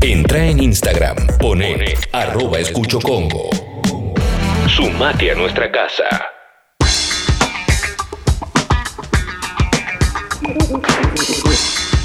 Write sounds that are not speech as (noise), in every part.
Entra en Instagram, pone arroba escucho Congo. Sumate a nuestra casa.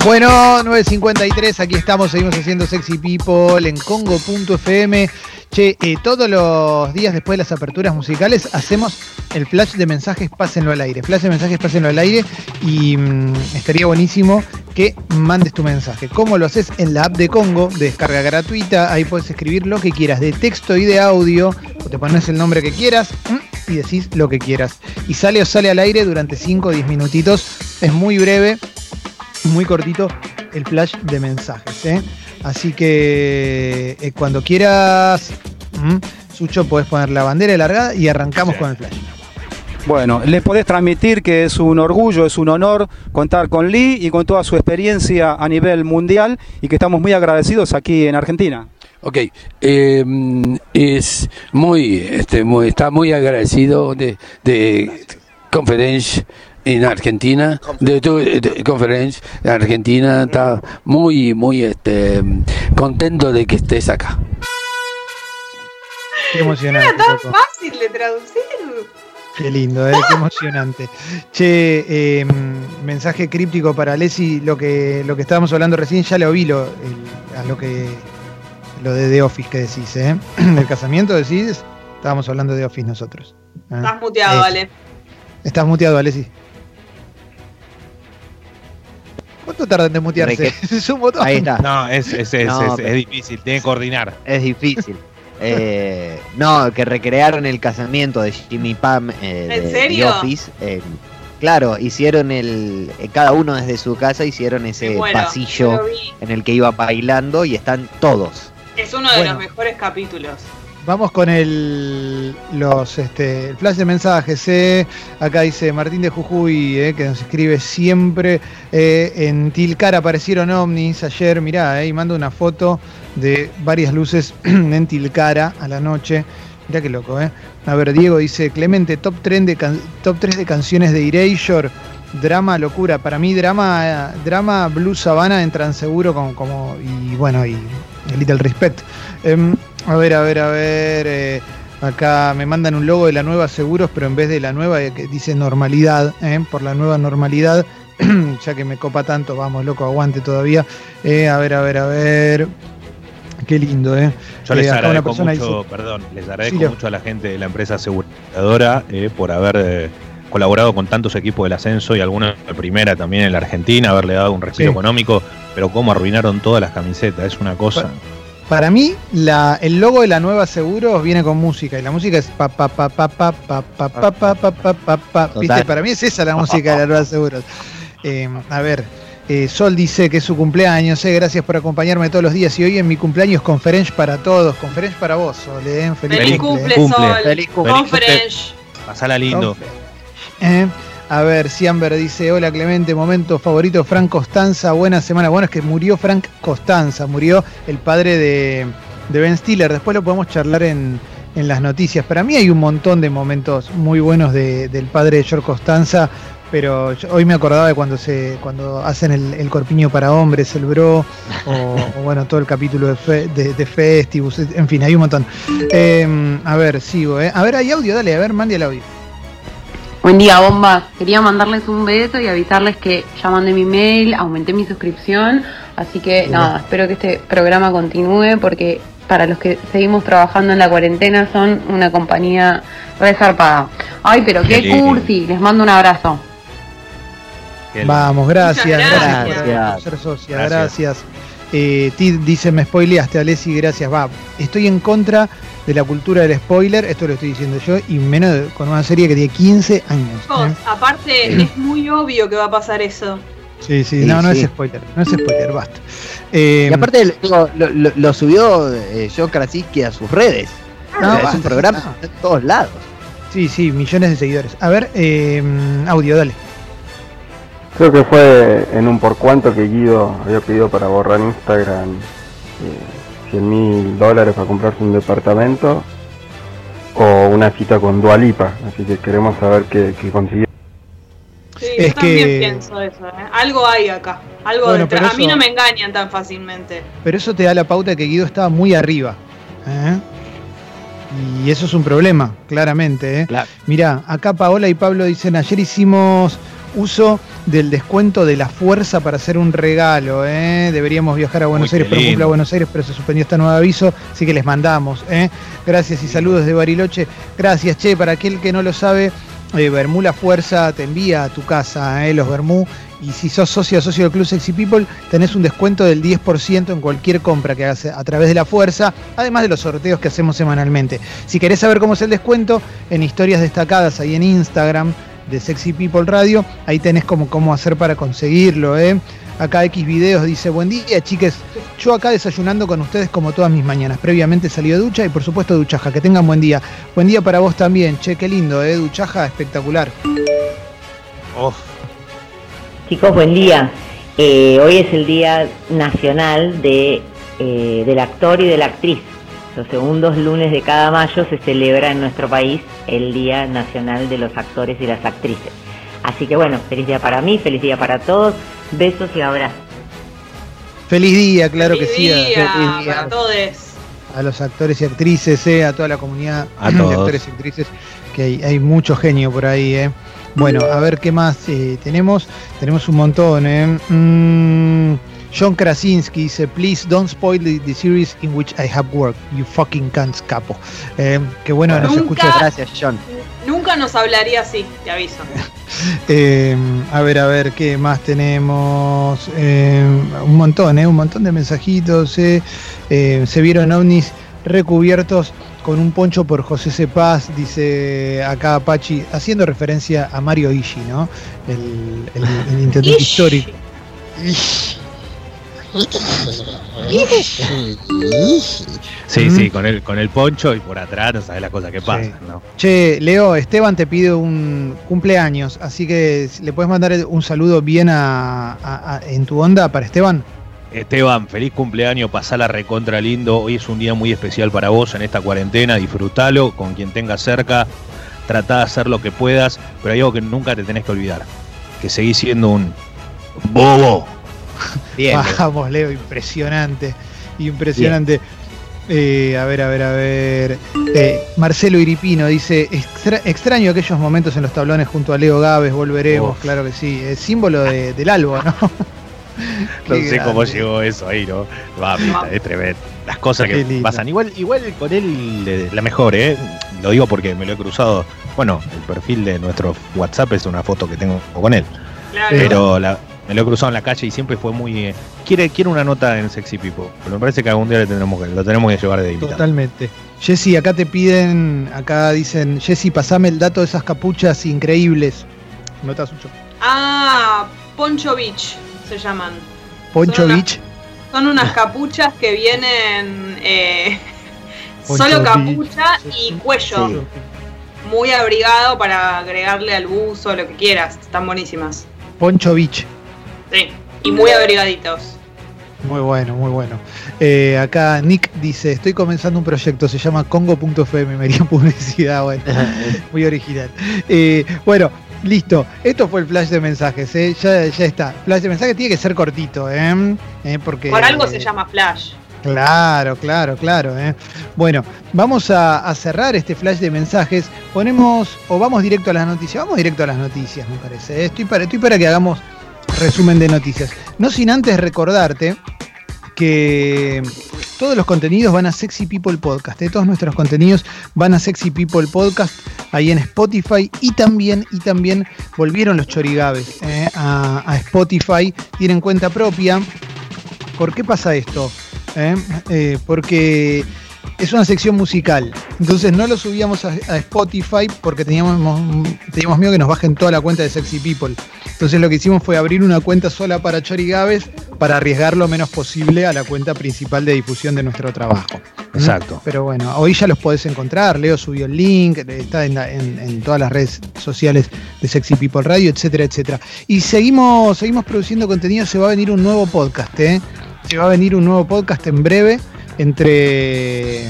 Bueno, 9.53, aquí estamos, seguimos haciendo Sexy People en Congo.fm. Che, todos los días después de las aperturas musicales hacemos el flash de mensajes, pásenlo al aire. Flash de mensajes, pásenlo al aire. Y mm, estaría buenísimo que mandes tu mensaje. ¿Cómo lo haces? En la app de Congo, de descarga gratuita. Ahí puedes escribir lo que quieras, de texto y de audio. O te pones el nombre que quieras mm, y decís lo que quieras. Y sale o sale al aire durante 5 o 10 minutitos. Es muy breve, muy cortito el flash de mensajes. ¿eh? Así que eh, cuando quieras, mm, Sucho, podés poner la bandera largada y arrancamos con el flash. Bueno, les podés transmitir que es un orgullo, es un honor contar con Lee y con toda su experiencia a nivel mundial y que estamos muy agradecidos aquí en Argentina. Ok, eh, es muy, este, muy, está muy agradecido de, de Conference en Argentina, de tu conferencia en Argentina, está muy, muy este, contento de que estés acá. Qué emocionante. Era tan loco. fácil de traducir. Qué lindo, ¿eh? qué emocionante. Che, eh, mensaje críptico para Leslie, lo que, lo que estábamos hablando recién, ya lo vi lo, el- a lo que lo de The Office que decís, ¿eh? (clears throat) El casamiento decís, estábamos hablando de Office nosotros. ¿eh? Estás muteado. Ale. Estás muteado, Alessi. ¿Cuánto tarda en desmutearse? (laughs) Es un botón. Ahí está. No, es, es, es, No, es- difícil, tiene que coordinar. Es difícil. (laughs) Eh, no, que recrearon el casamiento de Jimmy Pam eh, de ¿En The serio? Office. eh, claro, hicieron el. eh, Cada uno desde su casa hicieron ese pasillo en el que iba bailando y están todos. Es uno de Bueno. los mejores capítulos. Vamos con el los este flash de mensajes. eh. Acá dice Martín de Jujuy, eh, que nos escribe siempre. eh, en Tilcara aparecieron ovnis ayer. Mirá, y manda una foto de varias luces (clears throat) en Tilcara a la noche. Mirá qué loco, ¿eh? A ver, Diego dice, Clemente, top 3 de, top 3 de canciones de Erasure. Drama, locura. Para mí, drama, drama Blue Sabana entran seguro con, como, y bueno, y el Little Respect. Em, a ver, a ver, a ver. eh, acá me mandan un logo de la nueva Seguros, pero en vez de la nueva eh, que dice normalidad, eh, por la nueva normalidad, (clears throat) ya que me copa tanto, vamos, loco, aguante todavía. Eh, a ver, a ver, a ver. Qué lindo, ¿eh? Yo les Eh, agradezco mucho, dice- perdón, les agradezco Sí, mucho a la gente de la empresa aseguradora eh, por haber eh, colaborado con tantos equipos del ascenso y algunos de primera también en la Argentina, haberle dado un respiro Sí. económico, pero cómo arruinaron todas las camisetas, es una cosa. Para mí, la, el logo de la nueva Seguros viene con música y la música es pa pa pa pa pa pa pa pa pa pa pa pa pa. ¿Viste? Total. Para mí es esa la música de la nueva Seguros. Eh, a ver, eh, Sol dice que es su cumpleaños, eh, gracias por acompañarme todos los días y hoy en mi cumpleaños conference para todos, conference para vos, Sol, eh, feliz, Feliz cumple. cumple, cumple. Sol. Feliz cumple. Conference. Pasala lindo. Eh, a ver, Ciamber dice, hola Clemente, momento favorito, Frank Costanza, buena semana. Bueno, es que murió Frank Costanza, murió el padre de, de Ben Stiller. Después lo podemos charlar en, en las noticias. Para mí hay un montón de momentos muy buenos de- del padre de George Costanza, pero hoy me acordaba de cuando se cuando hacen el, el corpiño para hombres, el bro, o, bueno, todo el capítulo de, Fe- de, de en fin, hay un montón. Eh, a ver, sigo, ¿eh? A ver, hay audio, dale, a ver, mande el audio. Buen día, bombas. Quería mandarles un beso y avisarles que ya mandé mi mail, aumenté mi suscripción, así que nada, espero que este programa continúe porque para los que seguimos trabajando en la cuarentena son una compañía resarpada. Ay, pero qué cursi, les mando un abrazo. Vamos, gracias, gracias, gracias. por ser socia, Gracias. gracias. Eh, Tid dice, me spoileaste, Alessi, gracias. Va, estoy en contra de la cultura del spoiler, esto lo estoy diciendo yo, y menos de- con una serie que tiene 15 años. ¿eh? aparte, es muy obvio que va a pasar eso. Sí, sí, Sí, no, no sí. es spoiler, no es spoiler, basta. Eh, Y aparte digo, lo, lo- lo subió eh, Joe Krasinski a sus redes. no, O sea, es un programa no. en todos lados. Sí, sí, millones de seguidores. A ver, eh, audio, dale. Creo que fue en un por cuanto que Guido había pedido para borrar Instagram eh, 100 mil dólares para comprarse un departamento o una cita con Dualipa. Así que queremos saber qué, qué consiguió. Sí, Es yo también que- pienso eso. ¿eh? Algo hay acá. Algo Bueno, detrás. A mí no me engañan tan fácilmente. Pero eso te da la pauta de que Guido estaba muy arriba. ¿eh? Y eso es un problema, claramente. ¿eh? Claro. Mirá, acá Paola y Pablo dicen, ayer hicimos uso del descuento de la fuerza para hacer un regalo. ¿eh? Deberíamos viajar a Buenos Uy, Aires, pero cumple a. Buenos Aires, pero se suspendió este nuevo aviso, así que les mandamos. ¿eh? Gracias y saludos de Bariloche. Gracias, che, para aquel que no lo sabe, eh, Bermú La Fuerza te envía a tu casa, los Bermú. Y si sos socio o socio del Club Sexy People, tenés un descuento del 10% en cualquier compra que hagas a través de la fuerza, además de los sorteos que hacemos semanalmente. Si querés saber cómo es el descuento, en historias destacadas ahí en Instagram de Sexy People Radio, ahí tenés como cómo hacer para conseguirlo. ¿eh? Acá X videos dice, buen día chiques, yo acá desayunando con ustedes como todas mis mañanas. Previamente salí de ducha y por supuesto duchaja, que tengan buen día. Buen día para vos también, che, qué lindo, ¿eh? duchaja espectacular. Oh, Chicos, buen día. Eh, hoy es el Día Nacional de, eh, del Actor y de la Actriz. Los segundos lunes de cada mayo se celebra en nuestro país el Día Nacional de los Actores y las Actrices. Así que bueno, feliz día para mí, feliz día para todos. Besos y abrazos. Feliz día, claro que sí. día feliz día para todos. a los actores y actrices, eh, a toda la comunidad A de todos. actores y actrices, que hay, hay mucho genio por ahí. Eh. Bueno, a ver qué más eh, tenemos. Tenemos un montón. Eh. Mm, John Krasinski dice, please don't spoil the, the series in which I have worked. You fucking can't, capo. Eh, qué bueno nos escucha. Gracias, John. Nunca nos hablaría así, te aviso. (laughs) Eh, a ver, a ver, ¿qué más tenemos? Eh, un montón, ¿eh? Un montón de mensajitos. eh. Se vieron ovnis recubiertos con un poncho por José Cepaz, dice acá Apache, haciendo referencia a Mario Ishii, ¿no? El, el, el intendente histórico. Sí, Mm. sí, con el, con el poncho y por atrás no sabes las cosas que pasan, ¿no? Che, Leo, Esteban te pide un cumpleaños, así que le puedes mandar un saludo bien a- a- a- en tu onda para Esteban. Esteban, feliz cumpleaños, pasala recontra lindo. Hoy es un día muy especial para vos en esta cuarentena, disfrútalo con quien tengas cerca, tratá de hacer lo que puedas, pero hay algo que nunca te tenés que olvidar, que seguís siendo un bobo. Bien. Vamos, Leo, impresionante. Impresionante. Eh, a ver, a ver, a ver. Eh, Marcelo Iripino dice: "Extra- extraño aquellos momentos en los tablones junto a Leo Gávez, volveremos, Uf. claro que sí. Es símbolo de- del albo, ¿no? (laughs) No sé cómo llegó eso ahí, ¿no? Va, pita, es tremendo. Las cosas Qué que lindo. pasan. Igual, igual con él la mejor, ¿eh? Lo digo porque me lo he cruzado. Bueno, el perfil de nuestro WhatsApp es una foto que tengo con él. Claro. Pero la- me lo he cruzado en la calle y siempre fue muy. eh, quiere, quiere una nota en Sexy People. Pero me parece que algún día le tendremos que, lo tenemos que llevar de invitado. Totalmente. Jessy, acá te piden, acá dicen, Jessy, pasame el dato de esas capuchas increíbles. Nota Sucho. Ah, Poncho Beach se llaman. Poncho Son una- Beach. Son unas capuchas que vienen eh, (laughs) solo Beach. capucha y cuello. Muy abrigado para agregarle al buzo, lo que quieras. Están buenísimas. Poncho Beach. Sí. Y muy abrigaditos. Muy bueno, muy bueno. Eh, acá Nick dice, estoy comenzando un proyecto, se llama Congo.fm, me haría (laughs) publicidad, bueno, (laughs) muy original. Eh, bueno, listo, esto fue el flash de mensajes, eh, ya, ya está. Flash de mensajes tiene que ser cortito, ¿eh? Eh, porque, Por algo se llama Flash. Claro, claro, claro. ¿eh? Bueno, vamos a, a cerrar este flash de mensajes. Ponemos, o vamos directo a las noticias. Vamos directo a las noticias, me parece. Estoy para, estoy para que hagamos resumen de noticias. No sin antes recordarte que todos los contenidos van a Sexy People Podcast. ¿eh? Todos nuestros contenidos van a Sexy People Podcast ahí en Spotify y también, y también volvieron los chorigabes ¿eh? a, a Spotify. Tienen cuenta propia. ¿Por qué pasa esto? ¿Eh? Eh, porque es una sección musical. Entonces no lo subíamos a, a Spotify porque teníamos, teníamos miedo que nos bajen toda la cuenta de Sexy People. Entonces lo que hicimos fue abrir una cuenta sola para Chori Gávez para arriesgar lo menos posible a la cuenta principal de difusión de nuestro trabajo. Exacto. Pero bueno, hoy ya los podés encontrar. Leo subió el link, está en, la- en- en todas las redes sociales de Sexy People Radio, etcétera, etcétera. Y seguimos, seguimos produciendo contenido. Se va a venir un nuevo podcast, ¿eh? Se va a venir un nuevo podcast en breve entre,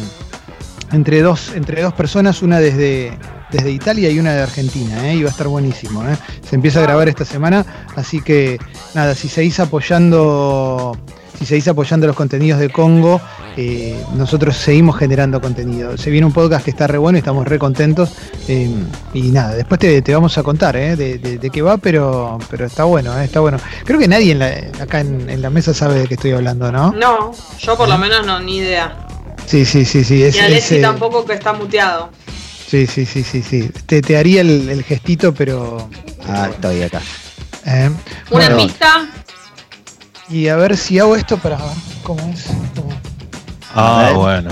entre, dos, entre dos personas, una desde, desde Italia y una de Argentina, ¿eh? y va a estar buenísimo. ¿eh? Se empieza a grabar esta semana, así que nada, si seguís apoyando si seguís apoyando los contenidos de Congo, eh, nosotros seguimos generando contenido. Se viene un podcast que está re bueno y estamos re contentos. eh, y nada, después te, te vamos a contar eh, de, de- de qué va, pero, pero está bueno, eh, está bueno. Creo que nadie en la- acá en, en la mesa sabe de qué estoy hablando, ¿no? No, yo por lo menos no, ni idea. Sí, sí, sí, sí. Es, y Alessi es, tampoco que está muteado. Sí, sí, sí, sí, sí. Te, te haría el, el gestito, pero. Ah, estoy acá. eh, Una bueno, pista, y a ver si hago esto para ver cómo es. cómo- Ah, bueno.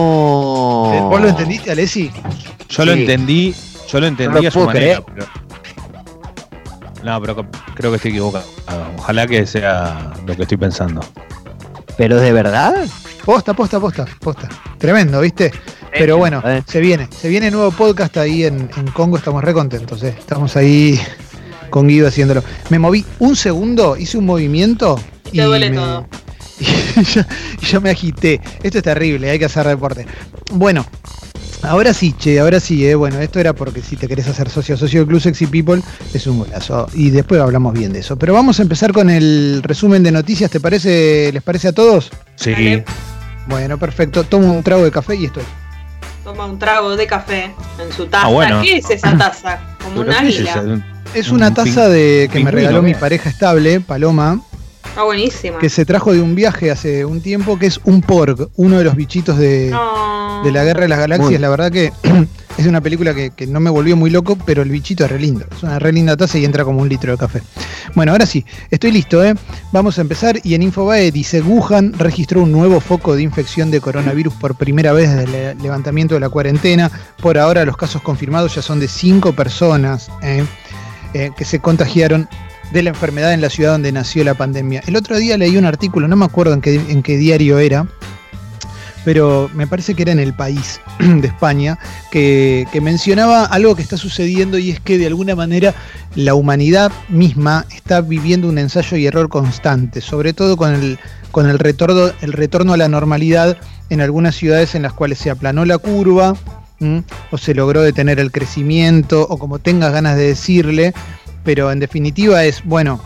No. Eh, ¿Vos lo entendiste, Alessi? Yo lo entendí, yo lo entendí lo a su manera, creer. pero- No, pero creo que estoy equivocado. Ojalá que sea lo que estoy pensando. ¿Pero de verdad? Posta, posta, posta, posta. Tremendo, ¿viste? Pero bueno, eh. se viene. Se viene nuevo podcast ahí en, en Congo. Estamos re contentos, ¿eh? Estamos ahí con Guido haciéndolo. Me moví un segundo, hice un movimiento Y te duele me- todo. (laughs) y yo, me agité. Esto es terrible, hay que hacer deporte. Bueno, ahora sí, che, ahora sí, eh. Bueno, esto era porque si te querés hacer socio, socio del Club Sexy People, es un golazo. Y después hablamos bien de eso. Pero vamos a empezar con el resumen de noticias, ¿te parece? ¿Les parece a todos? Sí. Dale. Bueno, perfecto. Tomo un trago de café y estoy. Toma un trago de café en su taza. Ah, bueno. ¿Qué es esa taza? Como un Pero ¿qué es águila. Es Un una taza de que me regaló mi pareja estable, Paloma, Está buenísima. que se trajo de un viaje hace un tiempo, que es un Porg, uno de los bichitos de, No. de la Guerra de las Galaxias. Muy. La verdad que (clears throat) es una película que, que no me volvió muy loco, pero el bichito es re lindo. Es una re linda taza y entra como un litro de café. Bueno, ahora sí, estoy listo, ¿eh? Vamos a empezar. Y en Infobae dice: Wuhan registró un nuevo foco de infección de coronavirus por primera vez desde el levantamiento de la cuarentena. Por ahora, los casos confirmados ya son de cinco personas ¿eh? Eh, que se contagiaron de la enfermedad en la ciudad donde nació la pandemia. El otro día leí un artículo, no me acuerdo en qué, diario era, pero me parece que era en el país (clears throat) de España, que, mencionaba algo que está sucediendo y es que de alguna manera la humanidad misma está viviendo un ensayo y error constante, sobre todo con el, con el, retorno, el retorno a la normalidad en algunas ciudades en las cuales se aplanó la curva o se logró detener el crecimiento o como tengas ganas de decirle, pero en definitiva es, bueno,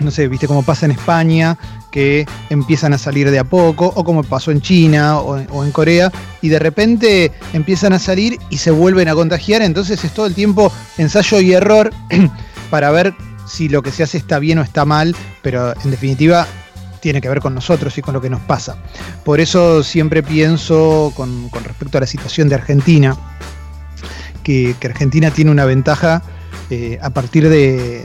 no sé, viste cómo pasa en España, que empiezan a salir de a poco, o como pasó en China o, en Corea, y de repente empiezan a salir y se vuelven a contagiar, entonces es todo el tiempo ensayo y error (clears throat) para ver si lo que se hace está bien o está mal, pero en definitiva tiene que ver con nosotros y con lo que nos pasa. Por eso siempre pienso con, respecto a la situación de Argentina, que Argentina tiene una ventaja eh, a partir de,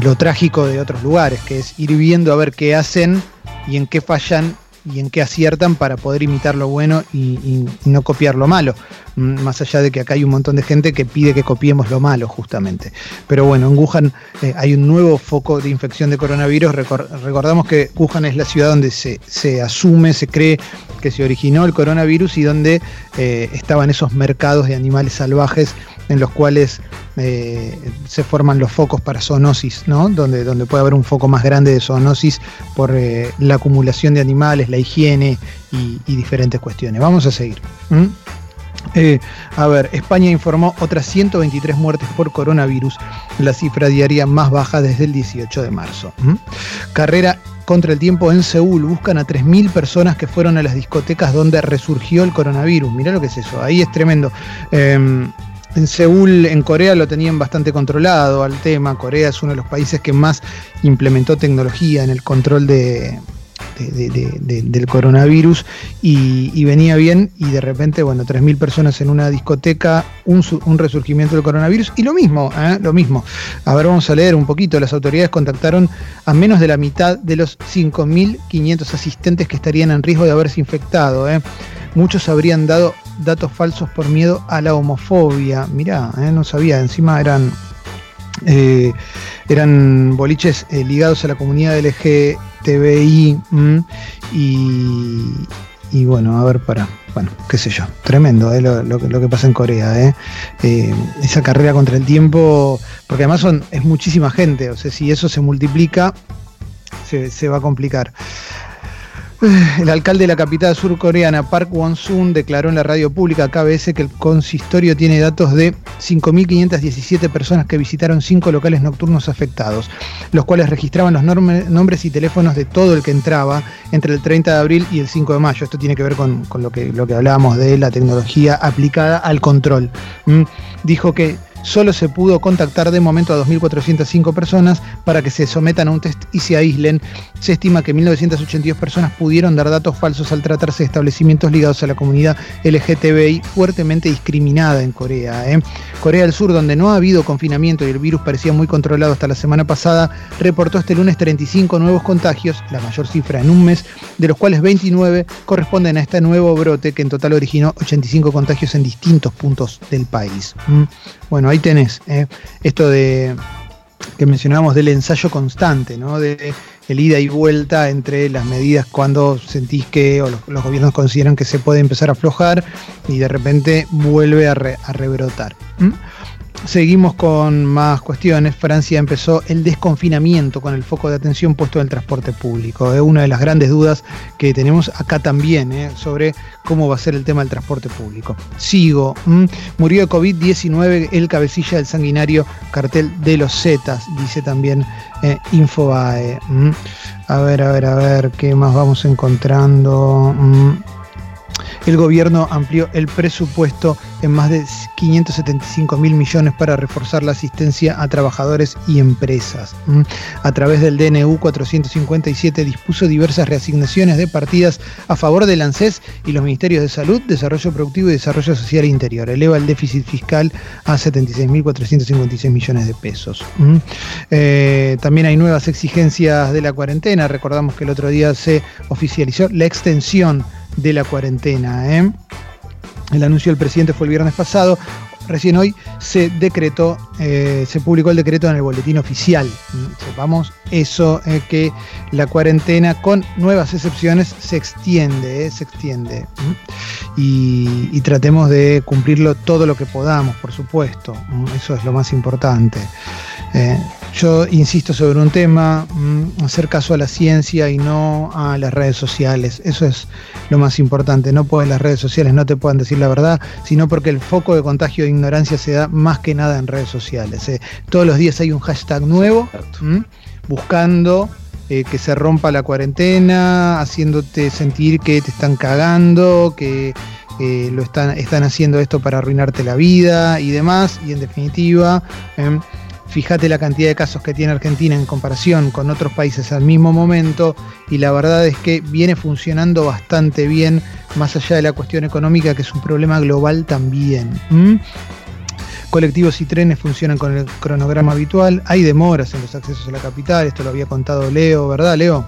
lo trágico de otros lugares, que es ir viendo a ver qué hacen y en qué fallan y en qué aciertan para poder imitar lo bueno y, no copiar lo malo. Mm, Más allá de que acá hay un montón de gente que pide que copiemos lo malo, justamente. Pero bueno, en Wuhan eh, hay un nuevo foco de infección de coronavirus. Recor- recordamos que Wuhan es la ciudad donde se, se asume, se cree que se originó el coronavirus y donde eh, estaban esos mercados de animales salvajes en los cuales eh, se forman los focos para zoonosis, ¿no? Donde, donde puede haber un foco más grande de zoonosis por eh, la acumulación de animales, la higiene y, diferentes cuestiones. Vamos a seguir. Eh, a ver, España informó otras 123 muertes por coronavirus, la cifra diaria más baja desde el 18 de marzo. Carrera contra el tiempo en Seúl. Buscan a 3.000 personas que fueron a las discotecas donde resurgió el coronavirus. Mirá lo que es eso, ahí es tremendo. Eh, en Seúl, en Corea, lo tenían bastante controlado al tema. Corea es uno de los países que más implementó tecnología en el control de, de- de- de- de- del coronavirus y, venía bien y de repente, bueno, 3.000 personas en una discoteca, un resurgimiento del coronavirus y lo mismo, ¿eh? lo mismo. A ver, vamos a leer un poquito. Las autoridades contactaron a menos de la mitad de los 5.500 asistentes que estarían en riesgo de haberse infectado. ¿eh? Muchos habrían dado datos falsos por miedo a la homofobia. Mirá, ¿eh? no sabía, encima eran... eh, eran boliches eh, ligados a la comunidad LGTBI mm, y, y bueno, a ver, para, bueno, qué sé yo, tremendo lo, lo que- pasa en Corea, esa carrera contra el tiempo, porque además son, es muchísima gente, o sea, si eso se multiplica, se, se va a complicar. El alcalde de la capital surcoreana, Park Won-sun, declaró en la radio pública KBS que el consistorio tiene datos de 5.517 personas que visitaron cinco locales nocturnos afectados, los cuales registraban los nombres y teléfonos de todo el que entraba entre el 30 de abril y el 5 de mayo. Esto tiene que ver con, lo, que, hablábamos de la tecnología aplicada al control. ¿Mm? Dijo que solo se pudo contactar de momento a 2.405 personas para que se sometan a un test y se aíslen. Se estima que 1.982 personas pudieron dar datos falsos al tratarse de establecimientos ligados a la comunidad LGTBI fuertemente discriminada en Corea. ¿eh? Corea del Sur, donde no ha habido confinamiento y el virus parecía muy controlado hasta la semana pasada, reportó este lunes 35 nuevos contagios, la mayor cifra en un mes, de los cuales 29 corresponden a este nuevo brote que en total originó 85 contagios en distintos puntos del país. Bueno, ahí tenés ¿eh? esto de que mencionábamos del ensayo constante, ¿no? De el ida y vuelta entre las medidas cuando sentís que o los, gobiernos consideran que se puede empezar a aflojar y de repente vuelve a, rebrotar. Seguimos con más cuestiones. Francia empezó el desconfinamiento con el foco de atención puesto en el transporte público. Es una de las grandes dudas que tenemos acá también ¿eh? sobre cómo va a ser el tema del transporte público. Sigo. Murió de COVID-19 el cabecilla del sanguinario cartel de los Zetas, dice también eh, Infobae. A ver, a ver, a ver, ¿qué más vamos encontrando? El gobierno amplió el presupuesto en más de 575 mil millones para reforzar la asistencia a trabajadores y empresas. A través del DNU 457 dispuso diversas reasignaciones de partidas a favor del ANSES y los ministerios de Salud, Desarrollo Productivo y Desarrollo Social Interior. Eleva el déficit fiscal a 76.456 millones de pesos. Eh, también hay nuevas exigencias de la cuarentena. Recordamos que el otro día se oficializó la extensión de la cuarentena. ¿eh? El anuncio del presidente fue el viernes pasado. Recién hoy se decretó, eh, se publicó el decreto en el boletín oficial. Sepamos eso, eh, que la cuarentena con nuevas excepciones se extiende, se extiende. Y, y, tratemos de cumplirlo todo lo que podamos, por supuesto. Eso es lo más importante. Yo insisto sobre un tema, mm, hacer caso a la ciencia y no a las redes sociales. Eso es lo más importante. No pueden las redes sociales no te puedan decir la verdad, sino porque el foco de contagio de ignorancia se da más que nada en redes sociales. ¿eh? Todos los días hay un hashtag nuevo buscando eh, que se rompa la cuarentena, haciéndote sentir que te están cagando, que lo están, están haciendo esto para arruinarte la vida y demás. Y en definitiva, em, Fíjate la cantidad de casos que tiene Argentina en comparación con otros países al mismo momento y la verdad es que viene funcionando bastante bien, más allá de la cuestión económica, que es un problema global también. Colectivos y trenes funcionan con el cronograma habitual, hay demoras en los accesos a la capital, esto lo había contado Leo, ¿verdad Leo?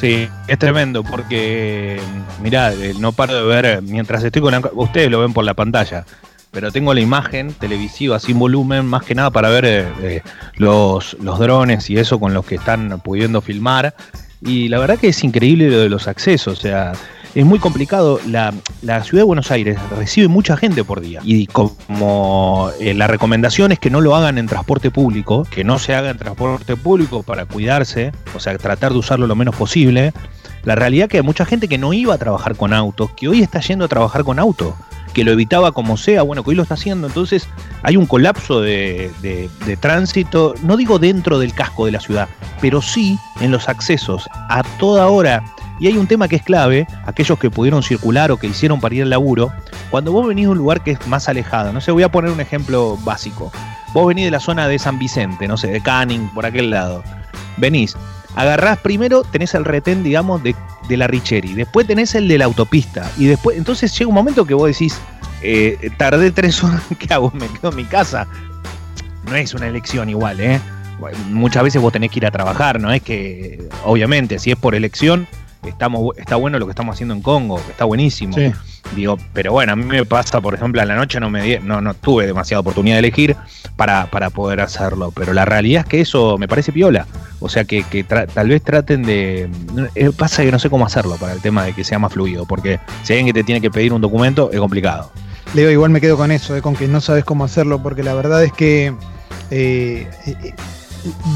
Sí, es tremendo porque, mirá, eh, no paro de ver, mientras estoy con... Ustedes lo ven por la pantalla pero tengo la imagen televisiva sin volumen, más que nada para ver eh, eh, los, los drones y eso con los que están pudiendo filmar. Y la verdad que es increíble lo de los accesos, o sea, es muy complicado. La, la, ciudad de Buenos Aires recibe mucha gente por día. Y como eh, la recomendación es que no lo hagan en transporte público, que no se haga en transporte público para cuidarse, o sea, tratar de usarlo lo menos posible. La realidad que hay mucha gente que no iba a trabajar con autos, que hoy está yendo a trabajar con auto que lo evitaba como sea, bueno, que hoy lo está haciendo, entonces hay un colapso de, tránsito, no digo dentro del casco de la ciudad, pero sí en los accesos a toda hora. Y hay un tema que es clave, aquellos que pudieron circular o que hicieron para ir al laburo, cuando vos venís de un lugar que es más alejado, no sé, voy a poner un ejemplo básico. Vos venís de la zona de San Vicente, no sé, de Canning, por aquel lado. Venís, agarrás primero, tenés el retén, digamos, de, la Richeri, después tenés el de la autopista, y después, entonces llega un momento que vos decís, eh, tardé tres horas, (laughs) ¿qué hago? Me quedo en mi casa. No es una elección igual, ¿eh? Muchas veces vos tenés que ir a trabajar, no es que, obviamente, si es por elección, estamos, está bueno lo que estamos haciendo en Congo, que está buenísimo. Digo, pero bueno, a mí me pasa, por ejemplo, a la noche no me no, no tuve demasiada oportunidad de elegir para, para poder hacerlo. Pero la realidad es que eso me parece piola. O sea que, tal vez traten de. Eh, pasa que no sé cómo hacerlo para el tema de que sea más fluido. Porque si alguien que te tiene que pedir un documento, es complicado. Leo, igual me quedo con eso, eh, con que no sabes cómo hacerlo, porque la verdad es que eh,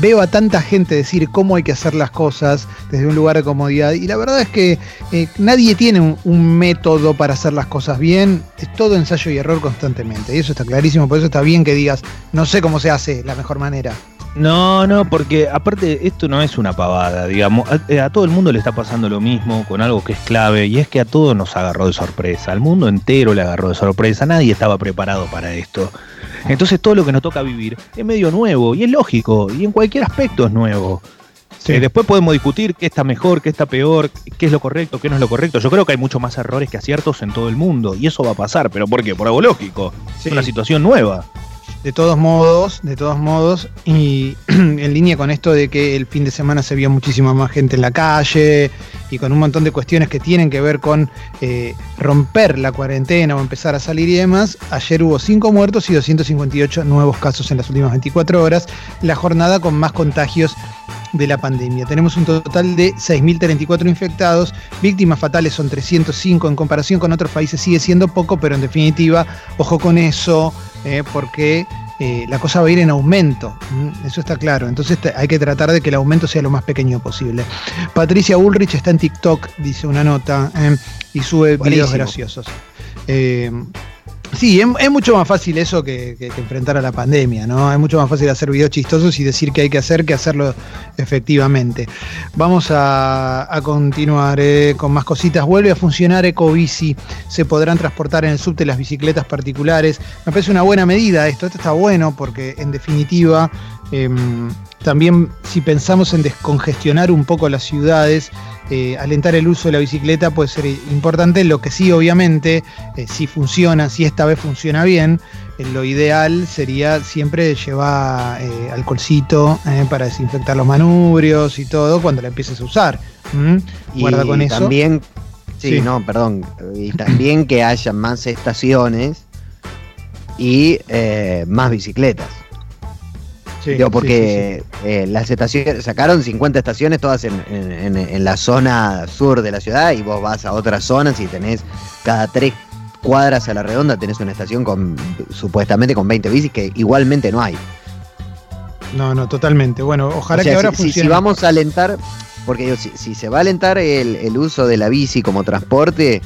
veo a tanta gente decir cómo hay que hacer las cosas desde un lugar de comodidad y la verdad es que eh, nadie tiene un, método para hacer las cosas bien, es todo ensayo y error constantemente y eso está clarísimo, por eso está bien que digas, no sé cómo se hace la mejor manera. No, no, porque aparte esto no es una pavada, digamos. A, eh, a todo el mundo le está pasando lo mismo con algo que es clave y es que a todos nos agarró de sorpresa. Al mundo entero le agarró de sorpresa. Nadie estaba preparado para esto. Entonces todo lo que nos toca vivir es medio nuevo y es lógico y en cualquier aspecto es nuevo. Eh, después podemos discutir qué está mejor, qué está peor, qué es lo correcto, qué no es lo correcto. Yo creo que hay mucho más errores que aciertos en todo el mundo y eso va a pasar. ¿Pero por qué? Por algo lógico. Sí. Es una situación nueva. De todos modos, de todos modos, y (clears throat) en línea con esto de que el fin de semana se vio muchísima más gente en la calle y con un montón de cuestiones que tienen que ver con eh, romper la cuarentena o empezar a salir y demás, ayer hubo 5 muertos y 258 nuevos casos en las últimas 24 horas, la jornada con más contagios de la pandemia. Tenemos un total de 6.034 infectados, víctimas fatales son 305, en comparación con otros países sigue siendo poco, pero en definitiva, ojo con eso, eh, porque eh, la cosa va a ir en aumento, eso está claro, entonces hay que tratar de que el aumento sea lo más pequeño posible. Patricia Ulrich está en TikTok, dice una nota, eh, y sube videos graciosos. Sí, es, mucho más fácil eso que, enfrentar a la pandemia, ¿no? Es mucho más fácil hacer videos chistosos y decir que hay que hacer que hacerlo efectivamente. Vamos a, a continuar eh, con más cositas. Vuelve a funcionar Ecobici. Se podrán transportar en el subte las bicicletas particulares. Me parece una buena medida esto. Esto está bueno porque en definitiva em, también si pensamos en descongestionar un poco las ciudades, eh, alentar el uso de la bicicleta puede ser importante. Lo que sí, obviamente, eh, si funciona, si esta vez funciona bien, eh, lo ideal sería siempre llevar alcoholcito para desinfectar los manubrios y todo cuando la empieces a usar. ¿Mm? Y Guarda con eso. también, sí, Sí. no, perdón, y también que haya más estaciones y eh, más bicicletas. Sí, Digo, sí, porque eh, las estaciones, sacaron 50 estaciones todas en, en- en- en la zona sur de la ciudad y vos vas a otras zonas y tenés cada tres cuadras a la redonda tenés una estación con supuestamente con 20 bicis que igualmente no hay. No, no, totalmente. Bueno, ojalá O sea, que ahora si, si- funcione. si vamos a alentar, porque digo, si, si se va a alentar el, el uso de la bici como transporte,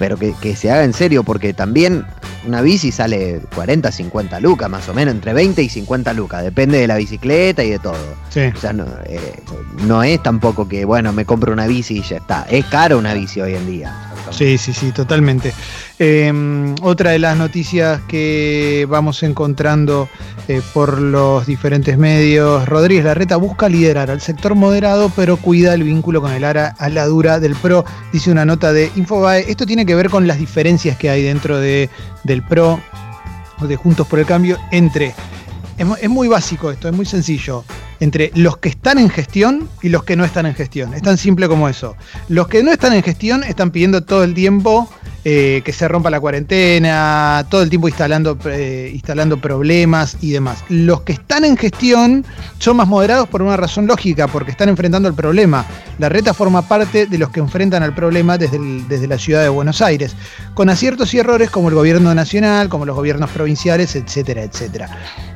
pero que, que se haga en serio, porque también una bici sale 40, 50 lucas más o menos, entre 20 y 50 lucas, depende de la bicicleta y de todo. Sí. O sea, no, eh, no es tampoco que, bueno, me compro una bici y ya está. Es caro una bici hoy en día. Sí, sí, sí, totalmente. Eh, otra de las noticias que vamos encontrando eh, por los diferentes medios, Rodríguez Larreta busca liderar al sector moderado, pero cuida el vínculo con el ara a la dura del PRO, dice una nota de Infobae. Esto tiene que ver con las diferencias que hay dentro de, del PRO, de Juntos por el Cambio, entre... Es muy básico esto, es muy sencillo. Entre los que están en gestión y los que no están en gestión. Es tan simple como eso. Los que no están en gestión están pidiendo todo el tiempo eh, que se rompa la cuarentena, todo el tiempo instalando, eh, instalando problemas y demás. Los que están en gestión son más moderados por una razón lógica, porque están enfrentando el problema. La reta forma parte de los que enfrentan al problema desde, desde la ciudad de Buenos Aires, con aciertos y errores como el gobierno nacional, como los gobiernos provinciales, etcétera, etcétera.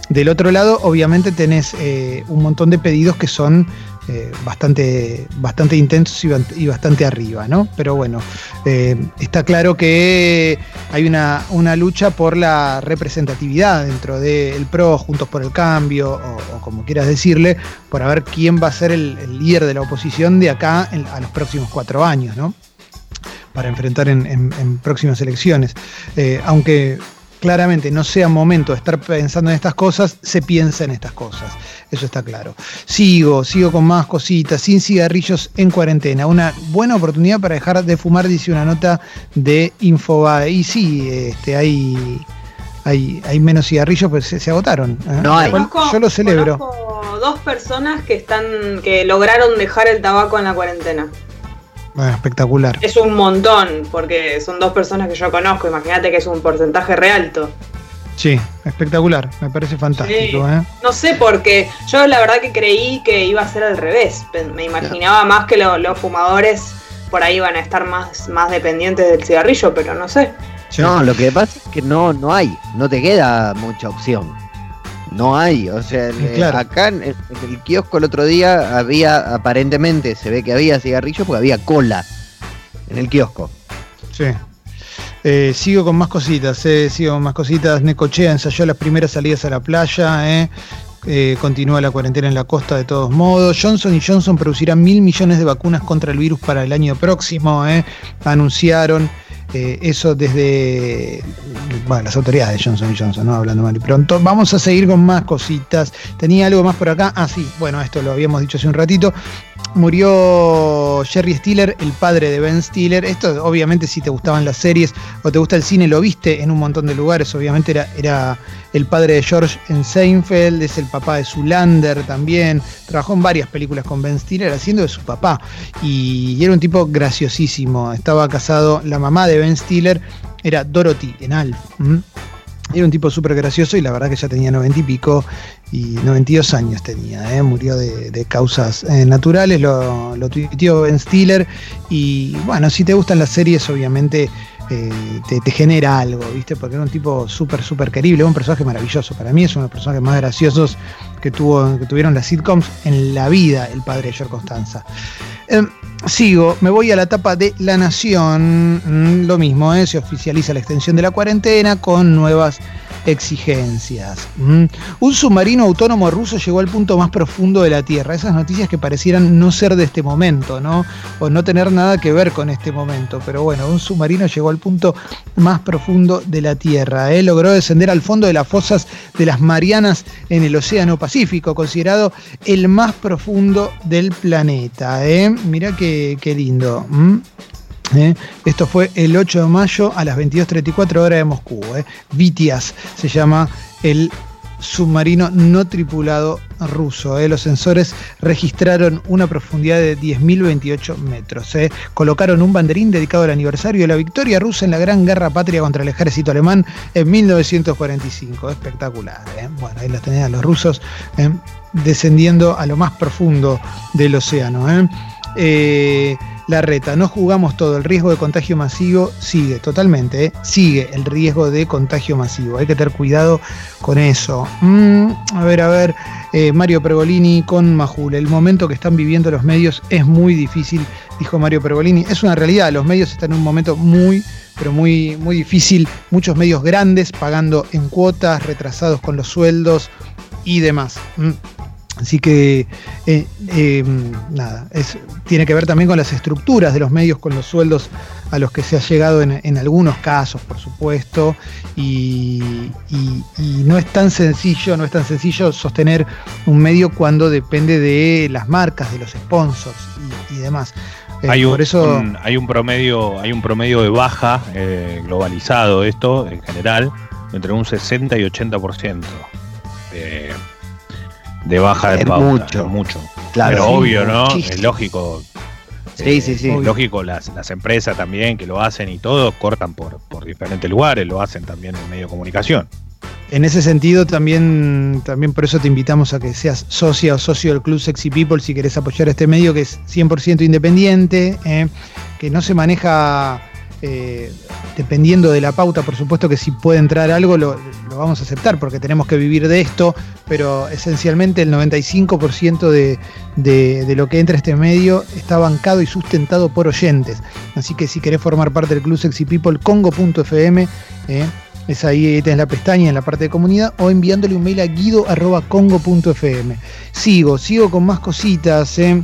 Del otro lado, obviamente tenés eh, un montón de pedidos que son eh, bastante, bastante intensos y, bastante arriba, ¿no? Pero bueno, eh, está claro que hay una, una lucha por la representatividad dentro del PRO, Juntos por el Cambio, o, como quieras decirle, por a ver quién va a ser el, líder de la oposición de acá en- a los próximos cuatro años, ¿no? Para enfrentar en, en- en próximas elecciones. Eh, aunque claramente no sea momento de estar pensando en estas cosas, se piensa en estas cosas. Eso está claro. Sigo, sigo con más cositas, sin cigarrillos en cuarentena. Una buena oportunidad para dejar de fumar, dice una nota de Infobae. Y sí, este, hay, hay, hay menos cigarrillos, pero se, se agotaron. ¿eh? No hay. Yo lo celebro. Conozco dos personas que están que lograron dejar el tabaco en la cuarentena. Bueno, espectacular. Es un montón, porque son dos personas que yo conozco. Imagínate que es un porcentaje re alto. Sí, espectacular. Me parece fantástico. Sí. ¿eh? No sé por qué. Yo la verdad que creí que iba a ser al revés. Me imaginaba más que lo- los fumadores por ahí van a estar más, más dependientes del cigarrillo, pero no sé. No, lo que pasa es que no, no hay, no te queda mucha opción. No hay. O sea, Claro. acá en, en el kiosco el otro día había, aparentemente, se ve que había cigarrillos porque había cola en el kiosco. Sí. Eh, sigo con más cositas, eh, sigo con más cositas. Necochea ensayó las primeras salidas a la playa. eh. Eh, continúa la cuarentena en la costa de todos modos. Johnson y Johnson producirá mil millones de vacunas contra el virus para el año próximo. eh. Anunciaron eh, eso desde las autoridades de Johnson Johnson, ¿no? hablando mal y pronto. Vamos a seguir con más cositas. Tenía algo más por acá. Ah, sí, bueno, esto lo habíamos dicho hace un ratito. Murió Jerry Stiller, el padre de Ben Stiller. Esto, obviamente, si te gustaban las series o te gusta el cine, lo viste en un montón de lugares. Obviamente, era, el padre de George en Seinfeld, es el papá de Zulander también. Trabajó en varias películas con Ben Stiller haciendo de su papá. Y, era un tipo graciosísimo. Estaba casado, la mamá de Ben Stiller era Dorothy en Alf. ¿m? Era un tipo súper gracioso y la verdad que ya tenía noventa y pico y 92 años tenía, ¿eh? murió de, causas eh, naturales, lo, lo tuiteó Ben Stiller y bueno, si te gustan las series obviamente eh, te, genera algo, ¿viste? Porque era un tipo súper, súper querible, un personaje maravilloso, para mí es uno de los personajes más graciosos que, tuvo, que tuvieron las sitcoms en la vida, el padre de George Constanza. Em, sigo, me voy a la etapa de La Nación. Mm, lo mismo, se oficializa la extensión de la cuarentena con nuevas exigencias. Mm. Un submarino autónomo ruso llegó al punto más profundo de la Tierra. Esas noticias que parecieran no ser de este momento, ¿no? O no tener nada que ver con este momento. Pero bueno, un submarino llegó al punto más profundo de la Tierra. ¿eh? Logró descender al fondo de las fosas de las Marianas en el Océano Pacífico, considerado el más profundo del planeta. ¿eh? Mirá qué, qué lindo. ¿Eh? Esto fue el 8 de mayo a las 22.34 horas de Moscú. ¿eh? Vitias se llama el submarino no tripulado ruso. ¿eh? Los sensores registraron una profundidad de 10.028 metros. ¿eh? Colocaron un banderín dedicado al aniversario de la victoria rusa en la Gran Guerra Patria contra el ejército alemán en 1945. Espectacular. Bueno, ahí los tenían los rusos descendiendo a lo más profundo del océano. La reta, no jugamos todo, el riesgo de contagio masivo sigue, totalmente, ¿eh? sigue el riesgo de contagio masivo, hay que tener cuidado con eso. Mm, a ver, a ver, eh, Mario Pergolini con Majul, el momento que están viviendo los medios es muy difícil, dijo Mario Pergolini, es una realidad, los medios están en un momento muy, pero muy, muy difícil, muchos medios grandes pagando en cuotas, retrasados con los sueldos y demás. Mm. Así que, eh, eh, nada, es, tiene que ver también con las estructuras de los medios, con los sueldos a los que se ha llegado en, en algunos casos, por supuesto, y, y- y no es tan sencillo, no es tan sencillo sostener un medio cuando depende de las marcas, de los sponsors y, y demás. Eh, Hay un, por eso, un- hay un promedio, hay un promedio de baja eh, globalizado esto en general entre un 60 y 80% de, de baja de Es pauta. mucho. es mucho. Claro, Pero sí, obvio, ¿no? muchísimo. Es lógico. Sí, sí, sí. es Lógico, las, las empresas también que lo hacen y todo cortan por, por diferentes lugares, lo hacen también en medio de comunicación. En ese sentido, también, también por eso te invitamos a que seas socia o socio del Club Sexy People si querés apoyar este medio que es 100% independiente, eh, que no se maneja eh, dependiendo de la pauta. Por supuesto que si puede entrar algo lo, vamos a aceptar porque tenemos que vivir de esto, pero esencialmente el 95% de, lo que entra este medio está bancado y sustentado por oyentes. Así que si querés formar parte del Club Sexy People, congo.fm. eh, es ahí tenés la pestaña en la parte de comunidad o enviándole un mail a guido.congo.fm. Sigo, sigo con más cositas. eh.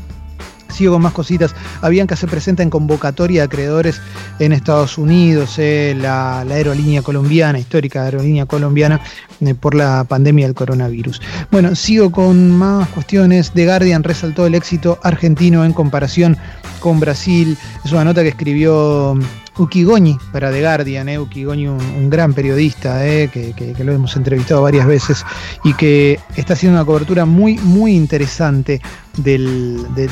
Sigo con más cositas. Avianca se presenta en convocatoria de acreedores en Estados Unidos, eh, la, la aerolínea colombiana, histórica aerolínea colombiana, eh, por la pandemia del coronavirus. Bueno, sigo con más cuestiones. The Guardian resaltó el éxito argentino en comparación con Brasil. Es una nota que escribió Uki Goñi para The Guardian, eh, Uki Goñi, un, gran periodista eh, que, que- lo hemos entrevistado varias veces y que está haciendo una cobertura muy, muy interesante de,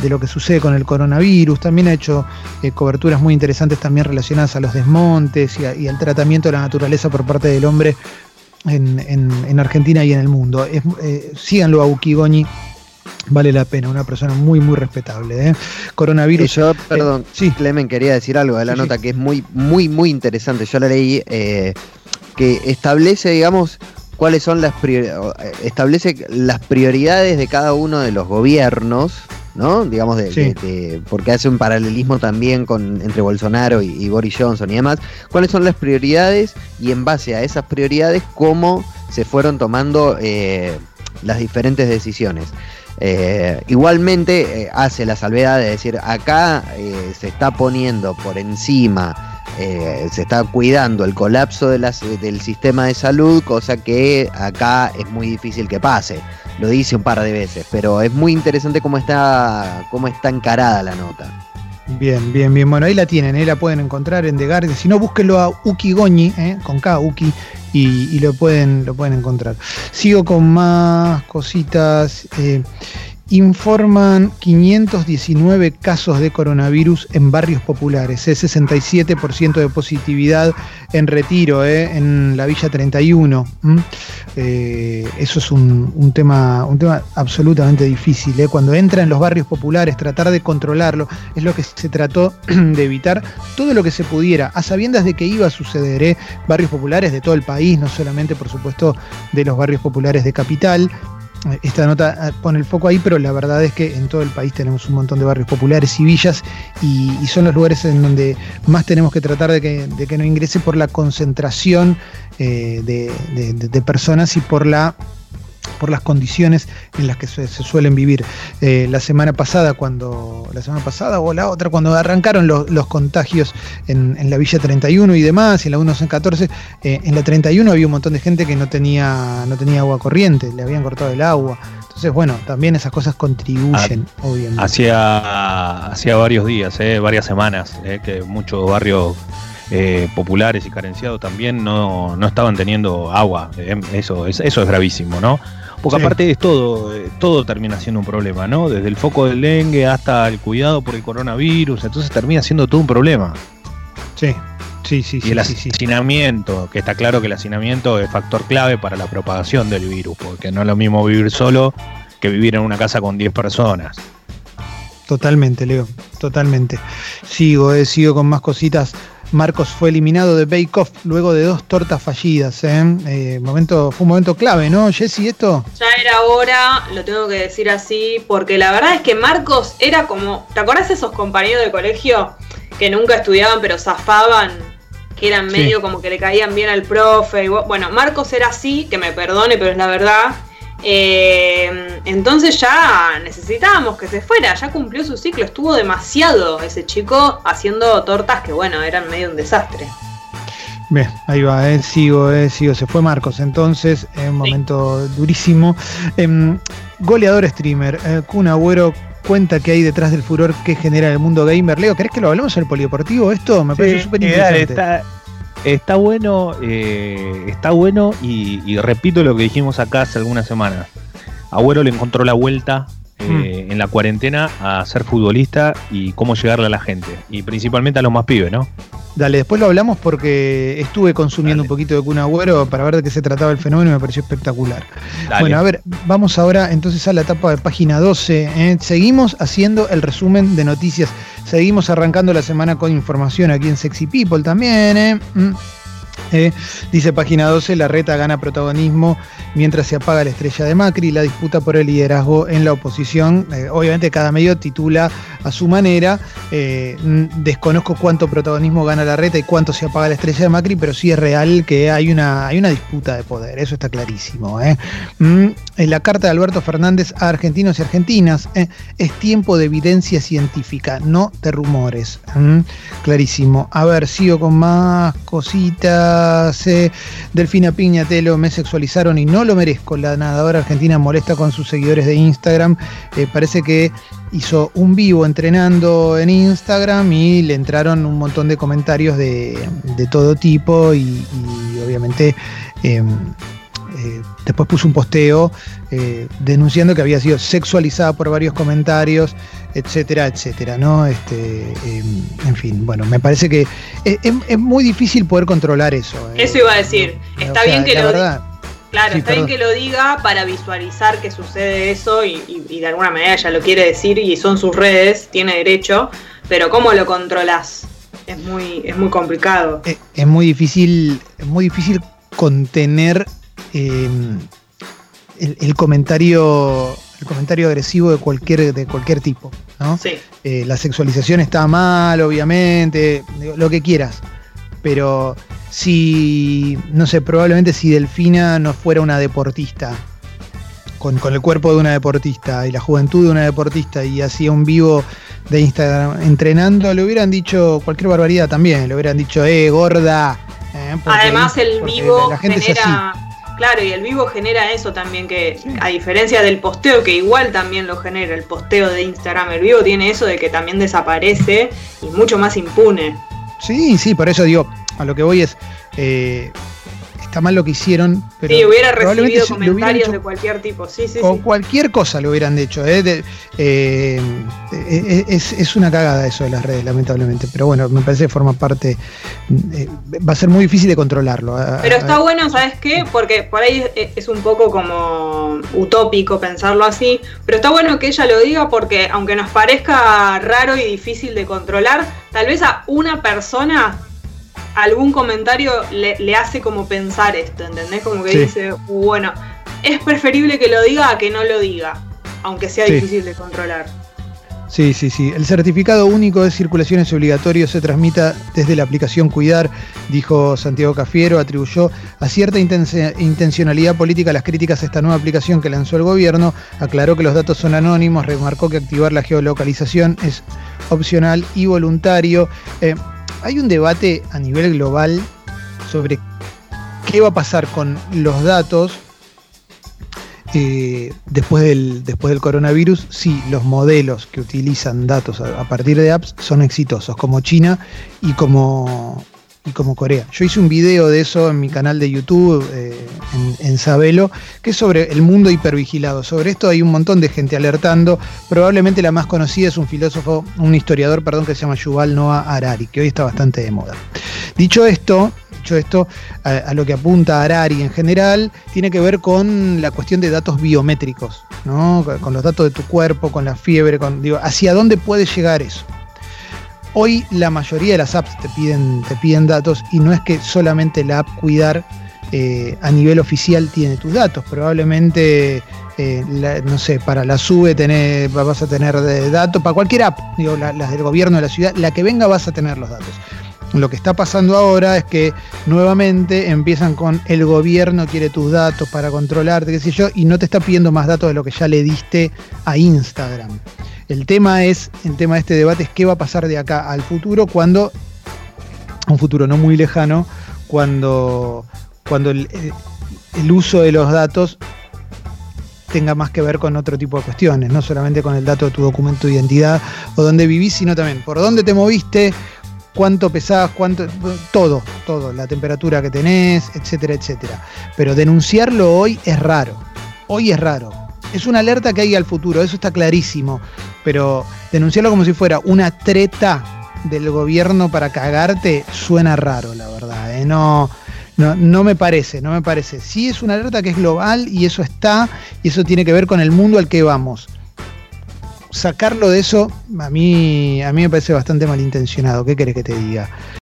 lo que sucede con el coronavirus. También ha hecho eh, coberturas muy interesantes también relacionadas a los desmontes y, al tratamiento de la naturaleza por parte del hombre en, en- en Argentina y en el mundo. Es, eh, síganlo a Uki Goñi. Vale la pena, una persona muy, muy respetable. eh. Coronavirus. yo, perdón, sí. Clemen, quería decir algo de la Sí, nota sí. que es muy, muy, muy interesante. Yo la leí, eh, que establece, digamos, cuáles son las prioridades, establece las prioridades de cada uno de los gobiernos, ¿no? Digamos, de, Sí. de- de- porque hace un paralelismo también con, entre Bolsonaro y, y Boris Johnson y demás. ¿Cuáles son las prioridades y en base a esas prioridades cómo se fueron tomando eh, las diferentes decisiones? Eh, igualmente eh, hace la salvedad de decir, acá eh, se está poniendo por encima se está cuidando el colapso del sistema de salud, cosa que acá es muy difícil que pase. Lo dice un par de veces, pero es muy interesante cómo está, cómo está encarada la nota. Bien, bien, bien. Bueno, ahí la tienen, ahí la pueden encontrar en The Guardian. Si no, búsquenlo a Uki Goñi, eh, con K, Uki, y, lo, pueden, lo pueden encontrar. Sigo con más cositas. eh, informan 519 casos de coronavirus en barrios populares, es 67% de positividad en retiro, eh, en la Villa 31. ¿m? Eh, eso es un, tema, un tema absolutamente difícil. eh. Cuando entra en los barrios populares, tratar de controlarlo, es lo que se trató (clears throat) de evitar todo lo que se pudiera, a sabiendas de que iba a suceder. Barrios populares de todo el país, no solamente, por supuesto, de los barrios populares de capital. Esta nota eh, pone el foco ahí, pero la verdad es que en todo el país tenemos un montón de barrios populares y villas y, son los lugares en donde más tenemos que tratar de que, no ingrese por la concentración eh, de personas y por la por las condiciones en las que se, se suelen vivir. Eh, la semana pasada, cuando. La semana pasada o la otra, cuando arrancaron los, los contagios en, en la Villa 31 y demás, y en la 114, eh, en la 31 había un montón de gente que no tenía, no tenía agua corriente, le habían cortado el agua. Entonces, bueno, también esas cosas contribuyen, obviamente. Hacía, hacía varios días, eh, varias semanas, eh, que muchos barrios eh, populares y carenciados también no, no estaban teniendo agua. eh, eso, es, eso es gravísimo, ¿no? Porque Sí. aparte es todo, eh, todo termina siendo un problema, ¿no? Desde el foco del dengue hasta el cuidado por el coronavirus, entonces termina siendo todo un problema. Sí, sí, sí, Y el sí, sí. hacinamiento, que está claro que el hacinamiento es factor clave para la propagación del virus, porque no es lo mismo vivir solo que vivir en una casa con 10 personas. Totalmente, Leo, totalmente. Sigo, eh, sigo con más cositas. Marcos fue eliminado de Bake Off luego de dos tortas fallidas. ¿eh? Eh, momento, fue un momento clave, ¿no, Jessy? Esto. Ya era hora, lo tengo que decir así, porque la verdad es que Marcos era como. ¿Te acordás de esos compañeros de colegio que nunca estudiaban pero zafaban? Que eran Sí. medio como que le caían bien al profe. y Bueno, Marcos era así, que me perdone, pero es la verdad. Eh, entonces ya necesitábamos que se fuera, ya cumplió su ciclo, estuvo demasiado ese chico haciendo tortas que bueno, eran medio un desastre. Bien, ahí va, eh, sigo, eh, sigo. Se fue Marcos, entonces, eh, un momento durísimo. Em, goleador streamer, eh, Kun Agüero cuenta que hay detrás del furor que genera el mundo gamer. Leo, ¿querés que lo hablemos en el polideportivo? Esto me parece súper eh, interesante. Está, bueno, eh, está bueno y, y repito lo que dijimos acá hace algunas semanas. Agüero le encontró la vuelta eh, Mm. en la cuarentena a ser futbolista y cómo llegarle a la gente. Y principalmente a los más pibes, ¿no? Dale, después lo hablamos porque estuve consumiendo un poquito de Kun Agüero para ver de qué se trataba el fenómeno y me pareció espectacular. Dale. Bueno, a ver, vamos ahora entonces a la etapa de página 12. ¿eh? Seguimos haciendo el resumen de noticias. Seguimos arrancando la semana con información aquí en Sexy People también. ¿eh? Mm. Eh, dice página 12, la reta gana protagonismo mientras se apaga la estrella de Macri, la disputa por el liderazgo en la oposición. Eh, obviamente cada medio titula a su manera. Eh, desconozco cuánto protagonismo gana la reta y cuánto se apaga la estrella de Macri, pero sí es real que hay una, hay una disputa de poder, eso está clarísimo. Mm, en la carta de Alberto Fernández a argentinos y argentinas, es tiempo de evidencia científica, no de rumores. ¿Mm? Clarísimo. A ver, sigo con más cositas. Eh. Delfina Piñatelo, me sexualizaron y no lo merezco. La nadadora argentina molesta con sus seguidores de Instagram. Eh, parece que hizo un vivo entrenando en Instagram y le entraron un montón de comentarios de, de todo tipo y, obviamente eh, eh, después puso un posteo eh, denunciando que había sido sexualizada por varios comentarios, etcétera, etcétera, ¿no? Este, eh, en fin, bueno, me parece que es, es- es muy difícil poder controlar eso. eh. Eso iba a decir. Está O sea, bien que lo verdad, Claro, Sí, está bien que lo diga para visualizar que sucede eso y, y- y de alguna manera ella lo quiere decir y son sus redes, tiene derecho, pero ¿cómo lo controlas? Es muy, es muy complicado. es, es muy difícil, es muy difícil contener eh, el, el comentario el comentario agresivo de cualquier, de cualquier tipo. ¿no? Sí. Eh, la sexualización está mal, obviamente, lo que quieras. Pero si, no sé, probablemente si Delfina no fuera una deportista, con, con el cuerpo de una deportista y la juventud de una deportista y hacía un vivo de Instagram entrenando, le hubieran dicho cualquier barbaridad también, le hubieran dicho, eh, gorda. eh, porque- Además el vivo la gente es genera, claro, y el vivo genera eso también que a diferencia del posteo que igual también lo genera el posteo de Instagram, el vivo tiene eso de que también desaparece y mucho más impune. Sí, sí, por eso digo, a lo que voy es, eh, está mal lo que hicieron, pero sí, hubiera probablemente recibido comentarios de cualquier tipo, sí, sí, o sí. cualquier cosa lo hubieran hecho. ¿eh? De- eh, eh, es, es una cagada eso de las redes, lamentablemente. Pero bueno, me parece que forma parte. eh, va a ser muy difícil de controlarlo. Pero a- está bueno, ¿sabes qué? Porque por ahí es, es un poco como utópico pensarlo así, pero está bueno que ella lo diga porque aunque nos parezca raro y difícil de controlar, tal vez a una persona algún comentario le, le hace como pensar esto, ¿entendés? Como que Sí. dice, "Uh, bueno, es preferible que lo diga a que no lo diga, aunque sea Sí. difícil de controlar. Sí, sí, sí. El certificado único de circulación es obligatorio, se transmita desde la aplicación Cuidar, dijo Santiago Cafiero, atribuyó a cierta intencionalidad política las críticas a esta nueva aplicación que lanzó el gobierno, aclaró que los datos son anónimos, remarcó que activar la geolocalización es opcional y voluntario. Eh, hay un debate a nivel global sobre qué va a pasar con los datos eh, después, del, después del coronavirus, sí, los modelos que utilizan datos a partir de apps son exitosos, como China y como, y como Corea. Yo hice un video de eso en mi canal de YouTube, eh, en, en Sabelo, que es sobre el mundo hipervigilado. Sobre esto hay un montón de gente alertando. Probablemente la más conocida es un filósofo, un historiador, perdón, que se llama Yuval Noah Harari, que hoy está bastante de moda. Dicho esto, dicho esto, a, a lo que apunta Harari en general, tiene que ver con la cuestión de datos biométricos, ¿no? Con- los datos de tu cuerpo, con la fiebre, con, digo, hacia dónde puede llegar eso. Hoy la mayoría de las apps te piden, te piden datos y no es que solamente la app Cuidar eh, a nivel oficial tiene tus datos. Probablemente, eh, no sé, para la SUBE vas a tener datos, para cualquier app, digo, la- las del gobierno de la ciudad, la que venga vas a tener los datos. Lo que está pasando ahora es que nuevamente empiezan con el gobierno quiere tus datos para controlarte, qué sé yo, y no te está pidiendo más datos de lo que ya le diste a Instagram. El tema es, el tema de este debate es qué va a pasar de acá al futuro cuando, un futuro no muy lejano, cuando, cuando el, el- el uso de los datos tenga más que ver con otro tipo de cuestiones, no solamente con el dato de tu documento de identidad o dónde vivís, sino también por dónde te moviste, cuánto pesás, cuánto, todo, todo, la temperatura que tenés, etcétera, etcétera. Pero denunciarlo hoy es raro, hoy es raro. Es una alerta que hay al futuro, eso está clarísimo, pero denunciarlo como si fuera una treta del gobierno para cagarte suena raro, la verdad. ¿eh? No, no, no me parece, no me parece. Sí es una alerta que es global y eso está, y eso tiene que ver con el mundo al que vamos sacarlo de eso, a mí, a mí me parece bastante malintencionado. ¿Qué querés que te diga?